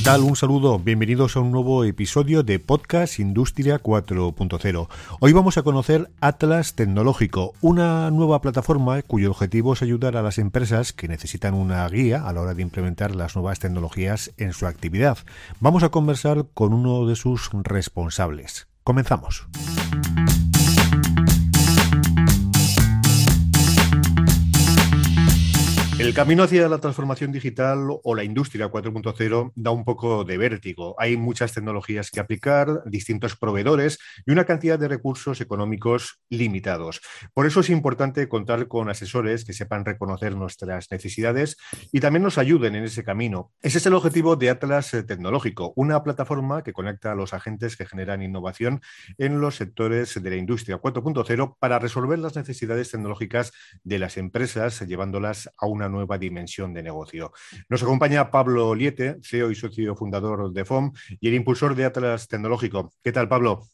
¿Qué tal? Un saludo. Bienvenidos a un nuevo episodio de Podcast Industria 4.0. Hoy vamos a conocer Atlas Tecnológico, una nueva plataforma cuyo objetivo es ayudar a las empresas que necesitan una guía a la hora de implementar las nuevas tecnologías en su actividad. Vamos a conversar con uno de sus responsables. Comenzamos. El camino hacia la transformación digital o la industria 4.0 da un poco de vértigo. Hay muchas tecnologías que aplicar, distintos proveedores y una cantidad de recursos económicos limitados. Por eso es importante contar con asesores que sepan reconocer nuestras necesidades y también nos ayuden en ese camino. Ese es el objetivo de Atlas Tecnológico, una plataforma que conecta a los agentes que generan innovación en los sectores de la industria 4.0 para resolver las necesidades tecnológicas de las empresas, llevándolas a una nueva dimensión de negocio. Nos acompaña Pablo Liete, CEO y socio fundador de FOM y el impulsor de Atlas Tecnológico. ¿Qué tal, Pablo?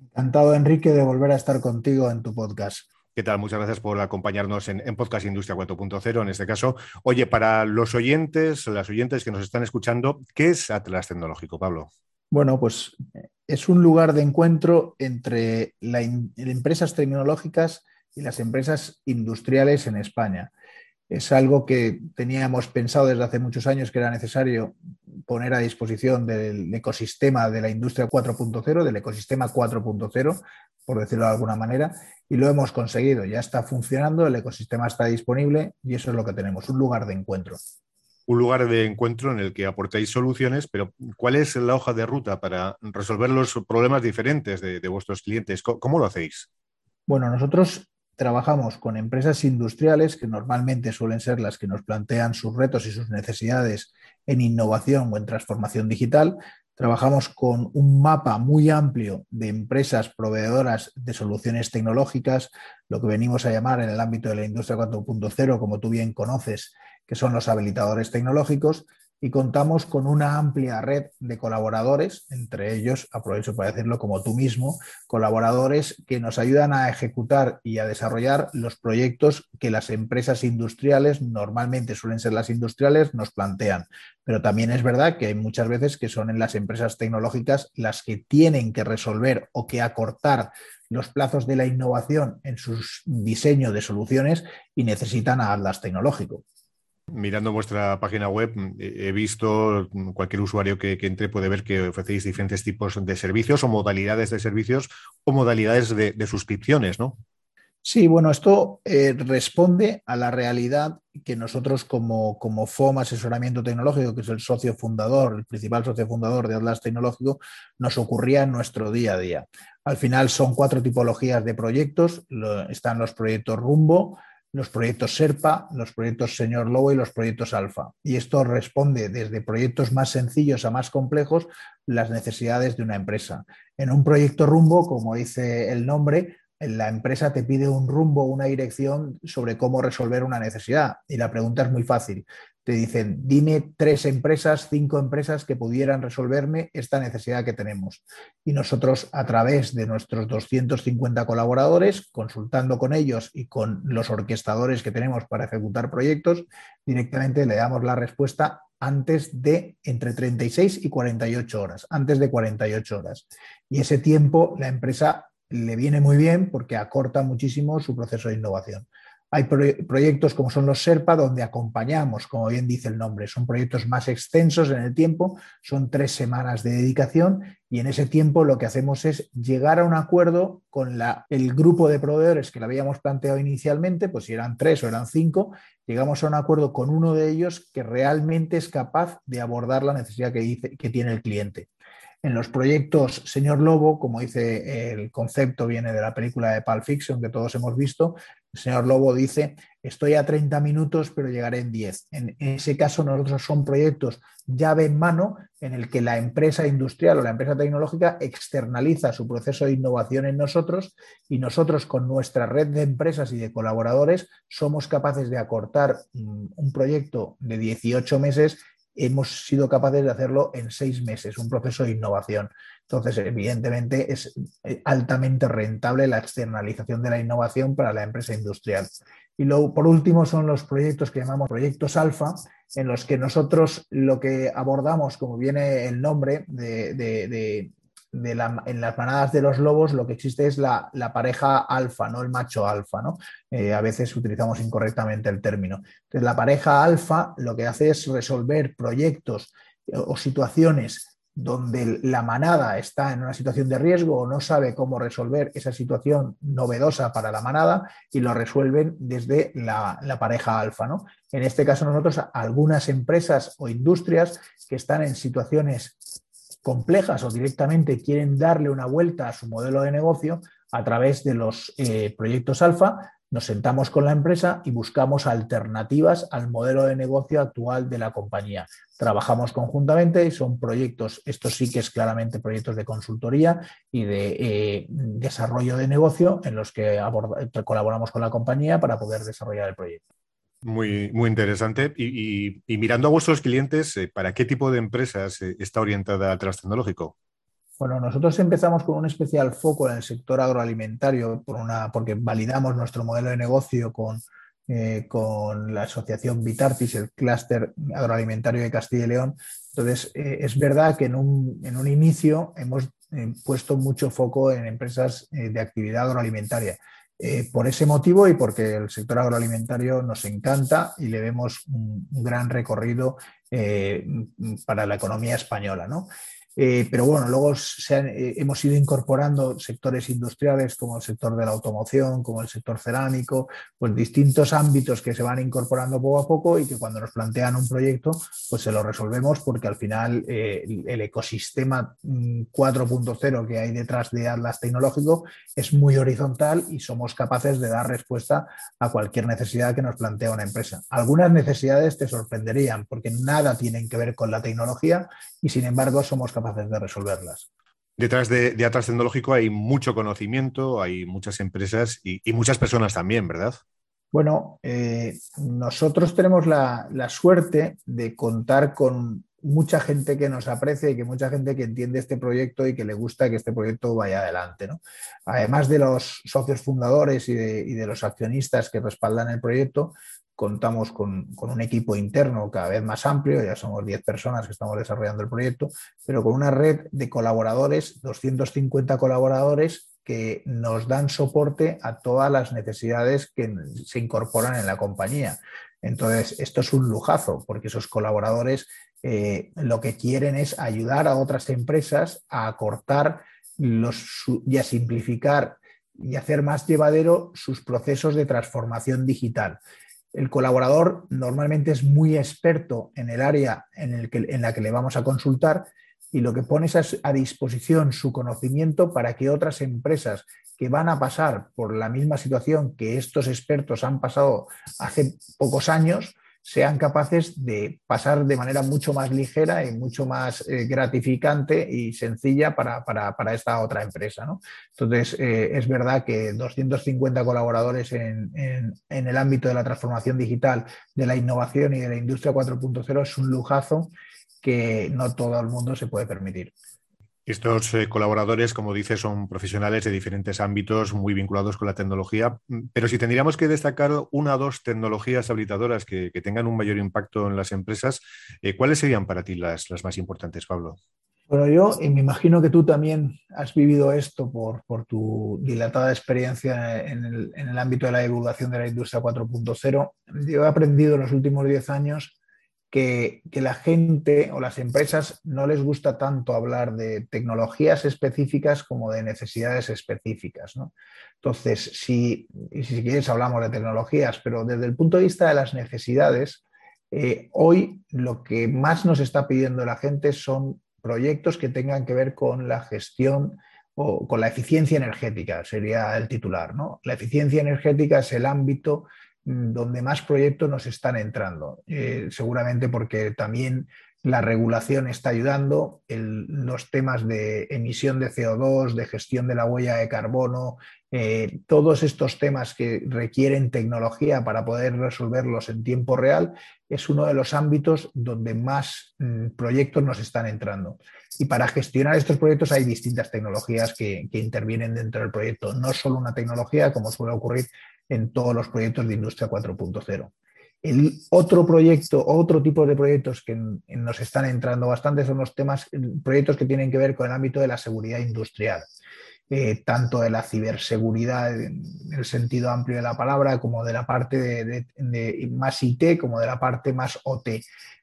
Encantado, Enrique, de volver a estar contigo en tu podcast. ¿Qué tal? Muchas gracias por acompañarnos en, Podcast Industria 4.0 en este caso. Oye, para los oyentes, las oyentes que nos están escuchando, ¿qué es Atlas Tecnológico, Pablo? Bueno, pues es un lugar de encuentro entre las empresas tecnológicas y las empresas industriales en España es algo que teníamos pensado desde hace muchos años que era necesario poner a disposición del ecosistema de la industria 4.0, del ecosistema 4.0, por decirlo de alguna manera, y lo hemos conseguido. Ya está funcionando, el ecosistema está disponible y eso es lo que tenemos, un lugar de encuentro. Un lugar de encuentro en el que aportáis soluciones, pero ¿cuál es la hoja de ruta para resolver los problemas diferentes de, de vuestros clientes? ¿Cómo lo hacéis? Bueno, nosotros trabajamos con empresas industriales que normalmente suelen ser las que nos plantean sus retos y sus necesidades en innovación o en transformación digital. Trabajamos con un mapa muy amplio de empresas proveedoras de soluciones tecnológicas, lo que venimos a llamar en el ámbito de la industria 4.0, como tú bien conoces, que son los habilitadores tecnológicos, y contamos con una amplia red de colaboradores, entre ellos, aprovecho para decirlo como tú mismo, colaboradores que nos ayudan a ejecutar y a desarrollar los proyectos que las empresas industriales, normalmente suelen ser las industriales, nos plantean. Pero también es verdad que hay muchas veces que son en las empresas tecnológicas las que tienen que resolver o que acortar los plazos de la innovación en su diseño de soluciones y necesitan a Atlas Tecnológico. Mirando vuestra página web, he visto, cualquier usuario que, entre puede ver que ofrecéis diferentes tipos de servicios o modalidades de servicios o modalidades de, suscripciones, ¿no? Sí, bueno, esto eh, responde a la realidad que nosotros como, como FOM Asesoramiento Tecnológico, que es el socio fundador, el principal socio fundador de Atlas Tecnológico, nos ocurría en nuestro día a día. Al final son cuatro tipologías de proyectos. están los proyectos Rumbo, los proyectos SERPA, los proyectos Señor Lobo y los proyectos Alfa. Y esto responde desde proyectos más sencillos a más complejos las necesidades de una empresa. En un proyecto rumbo, como dice el nombre, la empresa te pide un rumbo, una dirección sobre cómo resolver una necesidad. Y la pregunta es muy fácil te dicen, dime tres empresas, cinco empresas que pudieran resolverme esta necesidad que tenemos. Y nosotros, a través de nuestros 250 colaboradores, consultando con ellos y con los orquestadores que tenemos para ejecutar proyectos, directamente le damos la respuesta antes de entre 36 y 48 horas, antes de 48 horas. Y ese tiempo la empresa le viene muy bien porque acorta muchísimo su proceso de innovación. Hay proyectos como son los SERPA, donde acompañamos, como bien dice el nombre, son proyectos más extensos en el tiempo, son tres semanas de dedicación y en ese tiempo lo que hacemos es llegar a un acuerdo con el grupo de proveedores que lo habíamos planteado inicialmente, pues si eran tres o eran cinco, llegamos a un acuerdo con uno de ellos que realmente es capaz de abordar la necesidad que, que tiene el cliente. En los proyectos Señor Lobo, como dice el concepto, viene de la película de Pulp Fiction que todos hemos visto, el señor Lobo dice, estoy a 30 minutos, pero llegaré en 10. En ese caso, nosotros son proyectos llave en mano en el que la empresa industrial o la empresa tecnológica externaliza su proceso de innovación en nosotros y nosotros con nuestra red de empresas y de colaboradores somos capaces de acortar mm, un proyecto de 18 meses hemos sido capaces de hacerlo en seis meses, un proceso de innovación. Entonces, evidentemente, es eh, altamente rentable la externalización de la innovación para la empresa industrial. Y luego, por último, son los proyectos que llamamos proyectos alfa, en los que nosotros lo que abordamos, como viene el nombre de, en las manadas de los lobos lo que existe es la, pareja alfa, no el macho alfa. ¿no? Eh, a veces utilizamos incorrectamente el término. Entonces, la pareja alfa lo que hace es resolver proyectos o situaciones donde la manada está en una situación de riesgo o no sabe cómo resolver esa situación novedosa para la manada y lo resuelven desde la, pareja alfa. ¿no? En este caso nosotros, algunas empresas o industrias que están en situaciones complejas o directamente quieren darle una vuelta a su modelo de negocio a través de los eh, proyectos alfa, nos sentamos con la empresa y buscamos alternativas al modelo de negocio actual de la compañía. Trabajamos conjuntamente y son proyectos, esto sí que es claramente proyectos de consultoría y de eh, desarrollo de negocio en los que colaboramos con la compañía para poder desarrollar el proyecto. Muy, muy interesante. Y, mirando a vuestros clientes, eh, ¿para qué tipo de empresas está orientada tras tecnológico? Bueno, nosotros empezamos con un especial foco en el sector agroalimentario porque validamos nuestro modelo de negocio con, eh, con la asociación Vitartis, el clúster agroalimentario de Castilla y León. Entonces, es verdad que en un, un inicio hemos puesto mucho foco en empresas de actividad agroalimentaria. Eh, por ese motivo y porque el sector agroalimentario nos encanta y le vemos un, gran recorrido eh, para la economía española. ¿no? Eh, pero bueno, luego eh, hemos ido incorporando sectores industriales como el sector de la automoción, como el sector cerámico, pues distintos ámbitos que se van incorporando poco a poco y que cuando nos plantean un proyecto, pues se lo resolvemos porque al final eh, el, ecosistema 4.0 mm, que hay detrás de Atlas Tecnológico es muy horizontal y somos capaces de dar respuesta a cualquier necesidad que nos plantea una empresa. Algunas necesidades te sorprenderían porque nada tienen que ver con la tecnología y sin embargo somos capaces capaces de resolverlas. Detrás de, de Atlas Tecnológico hay mucho conocimiento, hay muchas empresas y, muchas personas también, ¿verdad? Bueno, eh, nosotros tenemos la, suerte de contar con mucha gente que nos aprecia y que mucha gente que entiende este proyecto y que le gusta que este proyecto vaya adelante. Además de los socios fundadores y de, los accionistas que respaldan el proyecto, contamos con, un equipo interno cada vez más amplio, ya somos 10 personas que estamos desarrollando el proyecto, pero con una red de colaboradores, 250 colaboradores que nos dan soporte a todas las necesidades que se incorporan en la compañía. Entonces, esto es un lujazo, porque esos colaboradores eh, lo que quieren es ayudar a otras empresas a acortar los, y a simplificar y hacer más llevadero sus procesos de transformación digital el colaborador normalmente es muy experto en el área en, la que le vamos a consultar y lo que pone es a disposición su conocimiento para que otras empresas que van a pasar por la misma situación que estos expertos han pasado hace pocos años, sean capaces de pasar de manera mucho más ligera y mucho más eh, gratificante y sencilla para, esta otra empresa. Entonces, eh, es verdad que 250 colaboradores en, en, el ámbito de la transformación digital, de la innovación y de la industria 4.0 es un lujazo que no todo el mundo se puede permitir. Estos eh, colaboradores, como dices, son profesionales de diferentes ámbitos muy vinculados con la tecnología, mm, pero si tendríamos que destacar una o dos tecnologías habilitadoras que, tengan un mayor impacto en las empresas, eh, ¿cuáles serían para ti las, más importantes, Pablo? Bueno, yo me imagino que tú también has vivido esto por, tu dilatada experiencia en el, en el, ámbito de la divulgación de la industria 4.0. Yo he aprendido en los últimos 10 años que, la gente o las empresas no les gusta tanto hablar de tecnologías específicas como de necesidades específicas. Entonces, si, si quieres hablamos de tecnologías, pero desde el punto de vista de las necesidades, eh, hoy lo que más nos está pidiendo la gente son proyectos que tengan que ver con la gestión o con la eficiencia energética, sería el titular. ¿no? La eficiencia energética es el ámbito donde más proyectos nos están entrando. Eh, seguramente porque también la regulación está ayudando, los temas de emisión de CO2, de gestión de la huella de carbono, eh, todos estos temas que requieren tecnología para poder resolverlos en tiempo real, es uno de los ámbitos donde más mm, proyectos nos están entrando. Y para gestionar estos proyectos hay distintas tecnologías que, que intervienen dentro del proyecto, no solo una tecnología como suele ocurrir en todos los proyectos de Industria 4.0. El otro proyecto, otro tipo de proyectos que nos están entrando bastante son los temas, proyectos que tienen que ver con el ámbito de la seguridad industrial. Eh, tanto de la ciberseguridad en el sentido amplio de la palabra, como de la parte más IT, como de la parte más OT.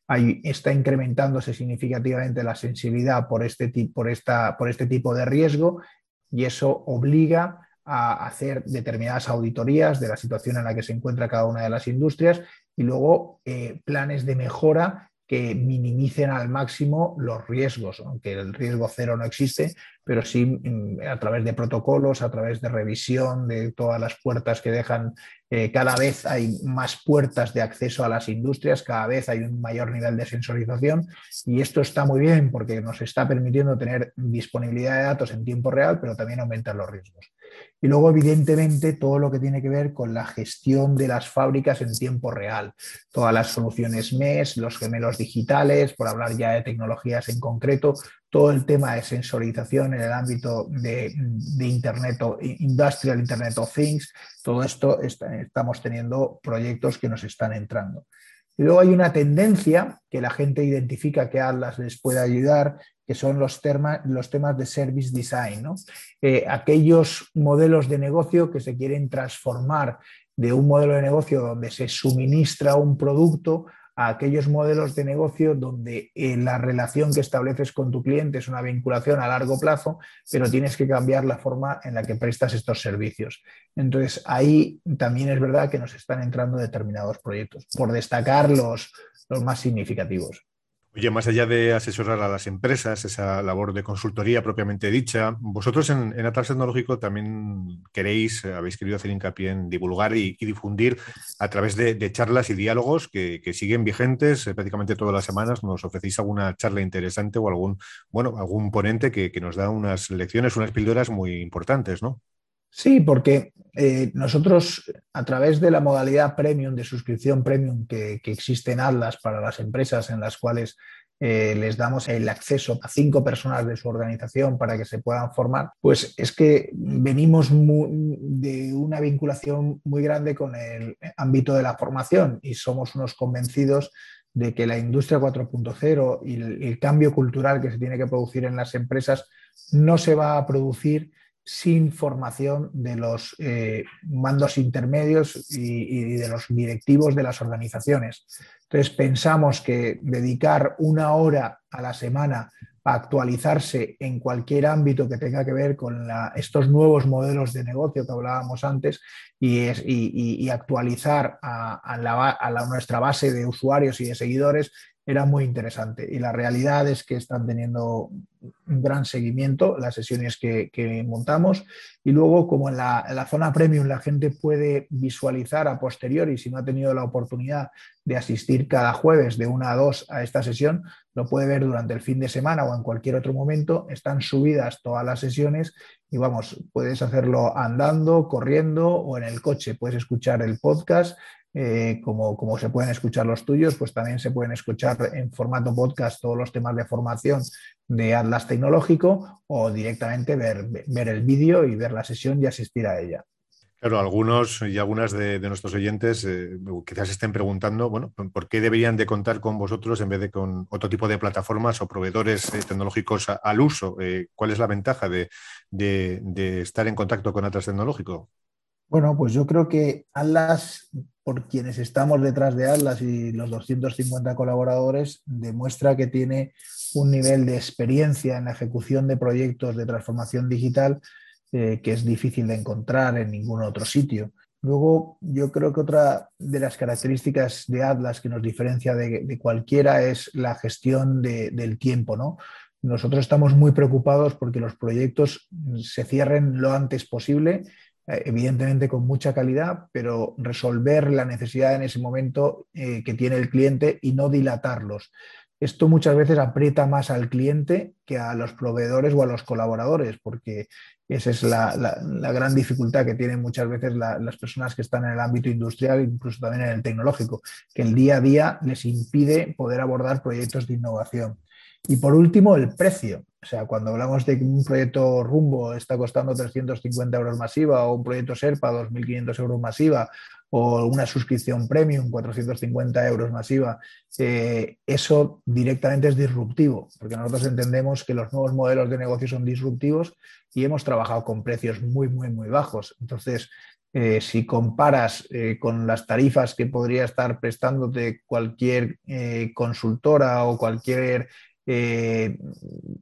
Ahí está incrementándose significativamente la sensibilidad por este, por, esta, por este tipo de riesgo y eso obliga a hacer determinadas auditorías de la situación en la que se encuentra cada una de las industrias y luego eh, planes de mejora que minimicen al máximo los riesgos, aunque el riesgo cero no existe, pero sí mm, a través de protocolos, a través de revisión de todas las puertas que dejan. Eh, cada vez hay más puertas de acceso a las industrias, cada vez hay un mayor nivel de sensorización y esto está muy bien porque nos está permitiendo tener disponibilidad de datos en tiempo real, pero también aumentar los riesgos. Y luego, evidentemente, todo lo que tiene que ver con la gestión de las fábricas en tiempo real. Todas las soluciones MES, los gemelos digitales, por hablar ya de tecnologías en concreto, todo el tema de sensorización en el ámbito de, Internet, Industrial Internet of Things, todo esto estamos teniendo proyectos que nos están entrando. Y luego hay una tendencia que la gente identifica que Atlas les puede ayudar, que son los, los temas de service design, eh, aquellos modelos de negocio que se quieren transformar de un modelo de negocio donde se suministra un producto a aquellos modelos de negocio donde eh, la relación que estableces con tu cliente es una vinculación a largo plazo, pero tienes que cambiar la forma en la que prestas estos servicios. Entonces, ahí también es verdad que nos están entrando determinados proyectos, por destacar los más significativos. Oye, más allá de asesorar a las empresas, esa labor de consultoría propiamente dicha, vosotros en, Atlas Tecnológico también queréis, habéis querido hacer hincapié en divulgar y, difundir a través de, charlas y diálogos que, siguen vigentes eh, prácticamente todas las semanas. Nos ofrecéis alguna charla interesante o algún, bueno, algún ponente que, que nos da unas lecciones, unas píldoras muy importantes, ¿no? Sí, porque eh, nosotros a través de la modalidad premium, de suscripción premium que, existe en Atlas para las empresas en las cuales eh, les damos el acceso a cinco personas de su organización para que se puedan formar, pues es que venimos de una vinculación muy grande con el ámbito de la formación y somos unos convencidos de que la industria 4.0 y el cambio cultural que se tiene que producir en las empresas no se va a producir sin formación de los eh, mandos intermedios y, de los directivos de las organizaciones. Entonces, pensamos que dedicar una hora a la semana a actualizarse en cualquier ámbito que tenga que ver con estos nuevos modelos de negocio que hablábamos antes y, actualizar a, nuestra base de usuarios y de seguidores era muy interesante. Y la realidad es que están teniendo un gran seguimiento las sesiones que, montamos. Y luego, como en la, zona premium la gente puede visualizar a posteriori, si no ha tenido la oportunidad de asistir cada jueves de una a dos a esta sesión, lo puede ver durante el fin de semana o en cualquier otro momento. Están subidas todas las sesiones y vamos, puedes hacerlo andando, corriendo o en el coche. Puedes escuchar el podcast eh, como, como, se pueden escuchar los tuyos, pues también se pueden escuchar en formato podcast todos los temas de formación de Atlas Tecnológico o directamente ver, ver el vídeo y ver la sesión y asistir a ella. Claro, algunos y algunas de, nuestros oyentes eh, quizás estén preguntando, bueno, ¿por qué deberían de contar con vosotros en vez de con otro tipo de plataformas o proveedores eh, tecnológicos al uso? ¿Cuál es la ventaja de, de, estar en contacto con Atlas Tecnológico? Bueno, pues yo creo que Atlas, por quienes estamos detrás de Atlas y los 250 colaboradores, demuestra que tiene un nivel de experiencia en la ejecución de proyectos de transformación digital eh, que es difícil de encontrar en ningún otro sitio. Luego, yo creo que otra de las características de Atlas que nos diferencia de, cualquiera es la gestión del tiempo. ¿no? Nosotros estamos muy preocupados porque los proyectos se cierren lo antes posible evidentemente con mucha calidad, pero resolver la necesidad en ese momento eh, que tiene el cliente y no dilatarlos. esto muchas veces aprieta más al cliente que a los proveedores o a los colaboradores, porque esa es la, gran dificultad que tienen muchas veces las personas que están en el ámbito industrial, incluso también en el tecnológico, que el día a día les impide poder abordar proyectos de innovación. Y por último, el precio. O sea, cuando hablamos de que un proyecto Rumbo está costando 350 euros masiva o un proyecto Serpa 2.500 euros masiva o una suscripción premium 450 euros masiva, eh, eso directamente es disruptivo, porque nosotros entendemos que los nuevos modelos de negocio son disruptivos y hemos trabajado con precios muy, muy, muy bajos. Entonces, eh, si comparas eh, con las tarifas que podría estar prestándote cualquier consultora o cualquier eh,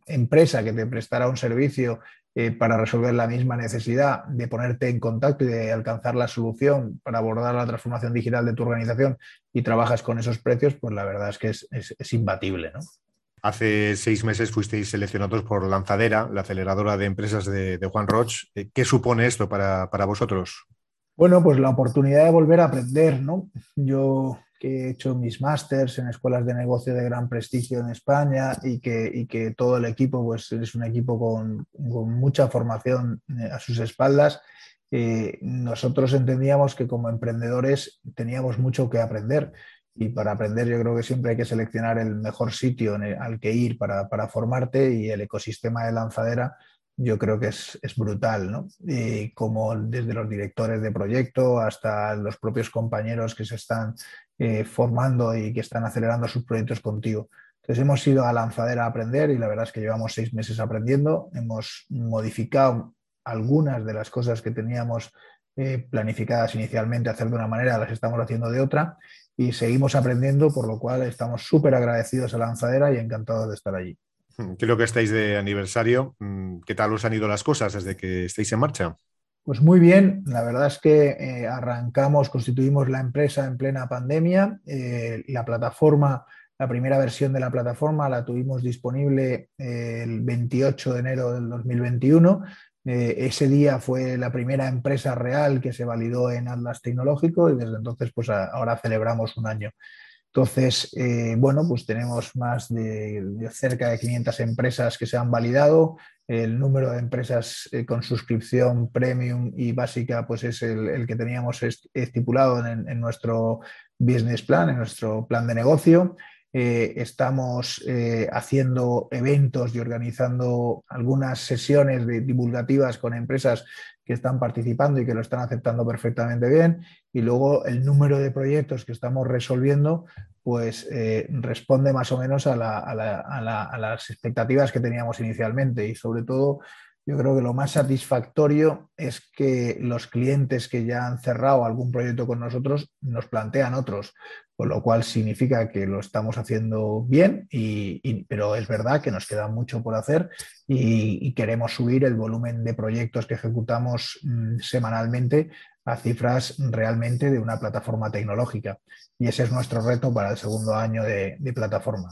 empresa que te prestará un servicio eh, para resolver la misma necesidad de ponerte en contacto y de alcanzar la solución para abordar la transformación digital de tu organización y trabajas con esos precios, pues la verdad es que es, imbatible. Hace seis meses fuisteis seleccionados por Lanzadera, la aceleradora de empresas de, Juan Roch. Eh, ¿Qué supone esto para, para, vosotros? Bueno, pues la oportunidad de volver a aprender, ¿no? Yo que he hecho mis másters en escuelas de negocio de gran prestigio en España y que, que todo el equipo pues, es un equipo con, mucha formación eh, a sus espaldas. Eh, nosotros entendíamos que como emprendedores teníamos mucho que aprender y para aprender yo creo que siempre hay que seleccionar el mejor sitio al que ir para, para formarte y el ecosistema de lanzadera yo creo que es, brutal, ¿no? Y como desde los directores de proyecto hasta los propios compañeros que se están eh, formando y que están acelerando sus proyectos contigo. Entonces hemos ido a lanzadera a aprender y la verdad es que llevamos seis meses aprendiendo. Hemos modificado algunas de las cosas que teníamos eh, planificadas inicialmente hacer de una manera, las estamos haciendo de otra y seguimos aprendiendo, por lo cual estamos súper agradecidos a lanzadera y encantados de estar allí. Creo que estáis de aniversario. Mm, ¿Qué tal os han ido las cosas desde que estáis en marcha? Pues muy bien, la verdad es que eh, arrancamos, constituimos la empresa en plena pandemia. Eh, la plataforma, la primera versión de la plataforma la tuvimos disponible eh, el 28 de enero del 2021. ese día fue la primera empresa real que se validó en Atlas Tecnológico y desde entonces pues ahora celebramos un año. Entonces, eh, bueno, pues tenemos más de, cerca de 500 empresas que se han validado. El número de empresas eh, con suscripción premium y básica, pues es el, que teníamos estipulado en, nuestro business plan, en nuestro plan de negocio. Eh, estamos haciendo eventos y organizando algunas sesiones divulgativas con empresas que están participando y que lo están aceptando perfectamente bien. Y luego el número de proyectos que estamos resolviendo, pues eh, responde más o menos a, las expectativas que teníamos inicialmente. Y sobre todo, yo creo que lo más satisfactorio es que los clientes que ya han cerrado algún proyecto con nosotros nos plantean otros, con lo cual significa que lo estamos haciendo bien, y, pero es verdad que nos queda mucho por hacer y, queremos subir el volumen de proyectos que ejecutamos mm, semanalmente a cifras realmente de una plataforma tecnológica. Y ese es nuestro reto para el segundo año de, plataforma.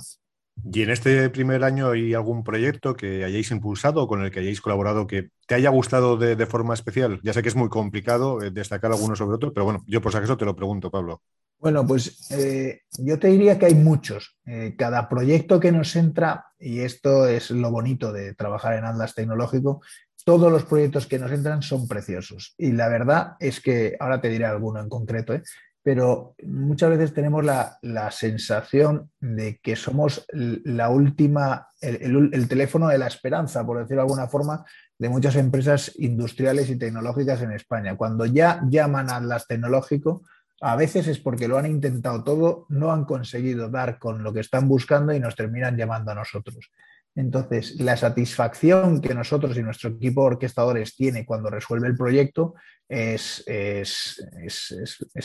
¿Y en este primer año hay algún proyecto que hayáis impulsado o con el que hayáis colaborado que te haya gustado de, forma especial? Ya sé que es muy complicado eh, destacar alguno sobre otro, pero bueno, yo por si acaso te lo pregunto, Pablo. Bueno, pues eh, yo te diría que hay muchos. Eh, cada proyecto que nos entra, y esto es lo bonito de trabajar en Atlas Tecnológico, todos los proyectos que nos entran son preciosos. Y la verdad es que, ahora te diré alguno en concreto, ¿eh? Pero muchas veces tenemos la, sensación de que somos la última, el, teléfono de la esperanza, por decirlo de alguna forma, de muchas empresas industriales y tecnológicas en España. Cuando ya llaman a Atlas Tecnológico, a veces es porque lo han intentado todo, no han conseguido dar con lo que están buscando y nos terminan llamando a nosotros. Entonces, la satisfacción que nosotros y nuestro equipo de orquestadores tiene cuando resuelve el proyecto es,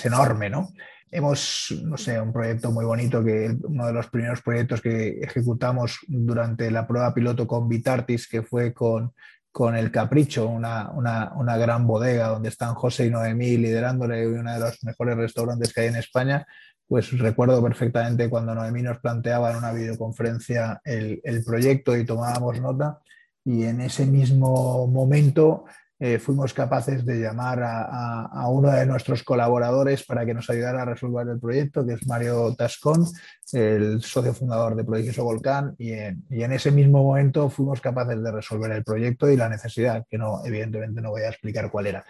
enorme, ¿no? Hemos, no sé, un proyecto muy bonito, que uno de los primeros proyectos que ejecutamos durante la prueba piloto con Vitartis, que fue con con El Capricho, una, gran bodega donde están José y Noemí liderándole uno de los mejores restaurantes que hay en España, pues recuerdo perfectamente cuando Noemí nos planteaba en una videoconferencia el, proyecto y tomábamos nota y en ese mismo momento eh, fuimos capaces de llamar a, uno de nuestros colaboradores para que nos ayudara a resolver el proyecto, que es Mario Tascón, el socio fundador de Prodigioso Volcán, y en, ese mismo momento fuimos capaces de resolver el proyecto y la necesidad, que no, evidentemente no voy a explicar cuál era.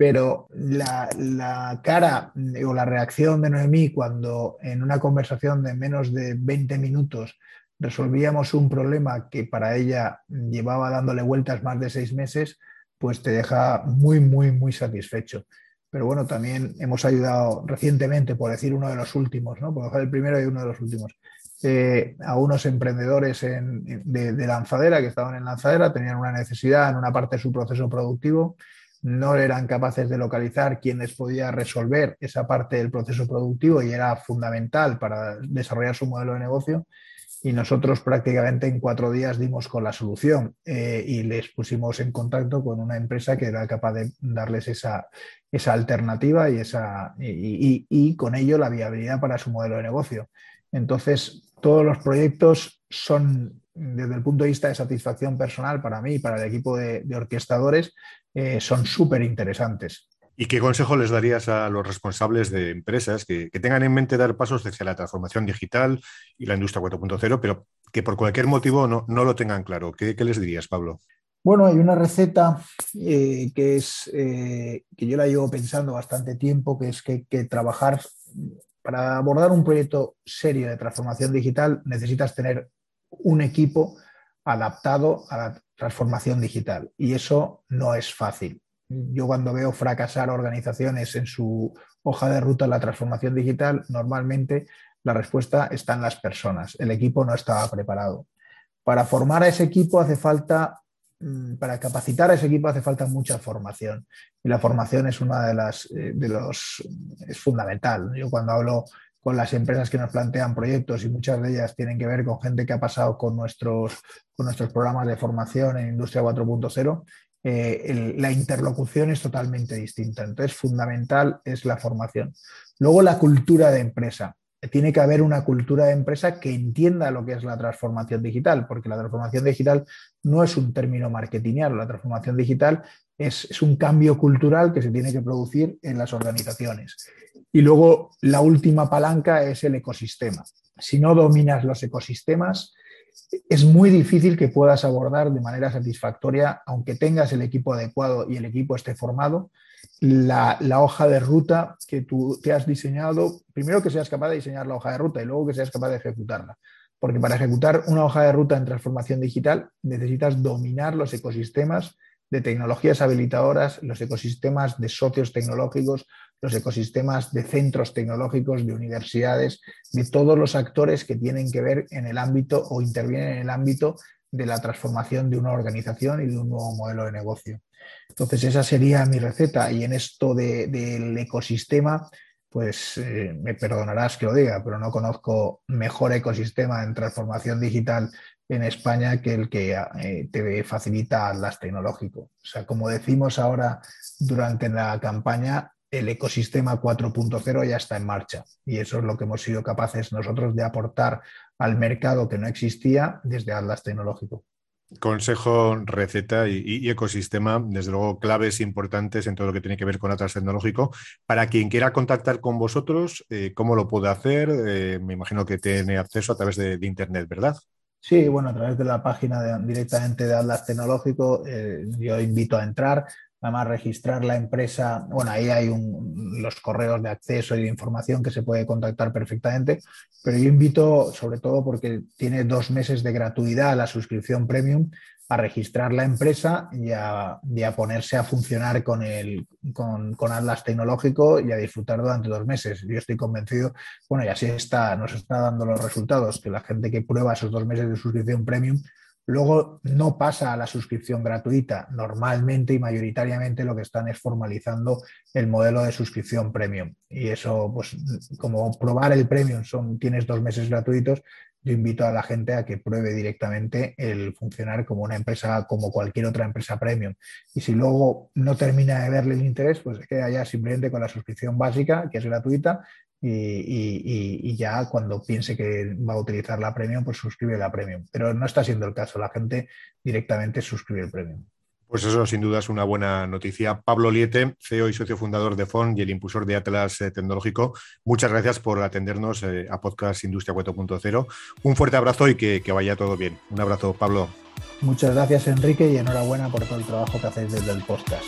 Pero la, cara o la reacción de Noemí cuando en una conversación de menos de 20 minutos resolvíamos un problema que para ella llevaba dándole vueltas más de seis meses, pues te deja muy, muy, muy satisfecho. Pero bueno, también hemos ayudado recientemente, por decir uno de los últimos, ¿no? por dejar el primero y uno de los últimos, eh, a unos emprendedores de, lanzadera que estaban en lanzadera, tenían una necesidad en una parte de su proceso productivo, no eran capaces de localizar quién les podía resolver esa parte del proceso productivo y era fundamental para desarrollar su modelo de negocio y nosotros prácticamente en cuatro días dimos con la solución eh, y les pusimos en contacto con una empresa que era capaz de darles esa, esa alternativa y, esa, y, con ello la viabilidad para su modelo de negocio. Entonces, todos los proyectos son, desde el punto de vista de satisfacción personal para mí y para el equipo de, orquestadores, eh, son súper interesantes. ¿Y qué consejo les darías a los responsables de empresas que, tengan en mente dar pasos hacia la transformación digital y la industria 4.0, pero que por cualquier motivo no, lo tengan claro? ¿Qué, les dirías, Pablo? Bueno, hay una receta eh, que es eh, que yo la llevo pensando bastante tiempo, que es que, que trabajar para abordar un proyecto serio de transformación digital necesitas tener un equipo adaptado a la transformación digital y eso no es fácil yo cuando veo fracasar organizaciones en su hoja de ruta en la transformación digital, normalmente la respuesta está en las personas. El equipo no estaba preparado. Para formar a ese equipo hace falta, mm, para capacitar a ese equipo hace falta mucha formación. Y la formación es una de las, eh, de los, es fundamental. Yo cuando hablo con las empresas que nos plantean proyectos y muchas de ellas tienen que ver con gente que ha pasado con nuestros, con nuestros programas de formación en Industria 4.0 eh, la interlocución es totalmente distinta. Entonces, fundamental es la formación. Luego, la cultura de empresa. Tiene que haber una cultura de empresa que entienda lo que es la transformación digital, porque la transformación digital no es un término marketingiano, la transformación digital es, un cambio cultural que se tiene que producir en las organizaciones. Y luego, la última palanca es el ecosistema. Si no dominas los ecosistemas, es muy difícil que puedas abordar de manera satisfactoria, aunque tengas el equipo adecuado y el equipo esté formado, la, hoja de ruta que tú te has diseñado, primero que seas capaz de diseñar la hoja de ruta y luego que seas capaz de ejecutarla. Porque para ejecutar una hoja de ruta en transformación digital necesitas dominar los ecosistemas de tecnologías habilitadoras, los ecosistemas de socios tecnológicos, los ecosistemas de centros tecnológicos, de universidades, de todos los actores que tienen que ver en el ámbito o intervienen en el ámbito de la transformación de una organización y de un nuevo modelo de negocio. Entonces, esa sería mi receta. Y en esto del ecosistema, pues eh, me perdonarás que lo diga, pero no conozco mejor ecosistema en transformación digital en España que el que eh, te facilita las tecnológico. O sea, como decimos ahora durante la campaña, el ecosistema 4.0 ya está en marcha y eso es lo que hemos sido capaces nosotros de aportar al mercado que no existía desde Atlas Tecnológico. Consejo, receta y, ecosistema, desde luego claves importantes en todo lo que tiene que ver con Atlas Tecnológico. Para quien quiera contactar con vosotros, eh, ¿cómo lo puede hacer? Eh, me imagino que tiene acceso a través de, Internet, ¿verdad? Sí, bueno, a través de la página directamente de Atlas Tecnológico, eh, yo invito a entrar además registrar la empresa, bueno, ahí hay los correos de acceso y de información que se puede contactar perfectamente, pero yo invito, sobre todo porque tiene dos meses de gratuidad la suscripción premium, a registrar la empresa y a, ponerse a funcionar con, el, con, con, Atlas Tecnológico y a disfrutar durante dos meses. Yo estoy convencido, bueno, y así está, nos está dando los resultados, que la gente que prueba esos dos meses de suscripción premium Luego no pasa a la suscripción gratuita. Normalmente y mayoritariamente lo que están es formalizando el modelo de suscripción premium. Y eso, pues, como probar el premium son, tienes dos meses gratuitos, yo invito a la gente a que pruebe directamente el funcionar como una empresa, como cualquier otra empresa premium. Y si luego no termina de verle el interés, pues queda ya simplemente con la suscripción básica, que es gratuita, y, ya cuando piense que va a utilizar la premium, pues suscribe la premium. Pero no está siendo el caso, la gente directamente suscribe el premium. Pues eso sin duda es una buena noticia. Pablo Liete, CEO y socio fundador de FON y el impulsor de Atlas eh, Tecnológico, muchas gracias por atendernos eh, a Podcast Industria 4.0. Un fuerte abrazo y que, que vaya todo bien. Un abrazo, Pablo. Muchas gracias, Enrique, y enhorabuena por todo el trabajo que hacéis desde el podcast.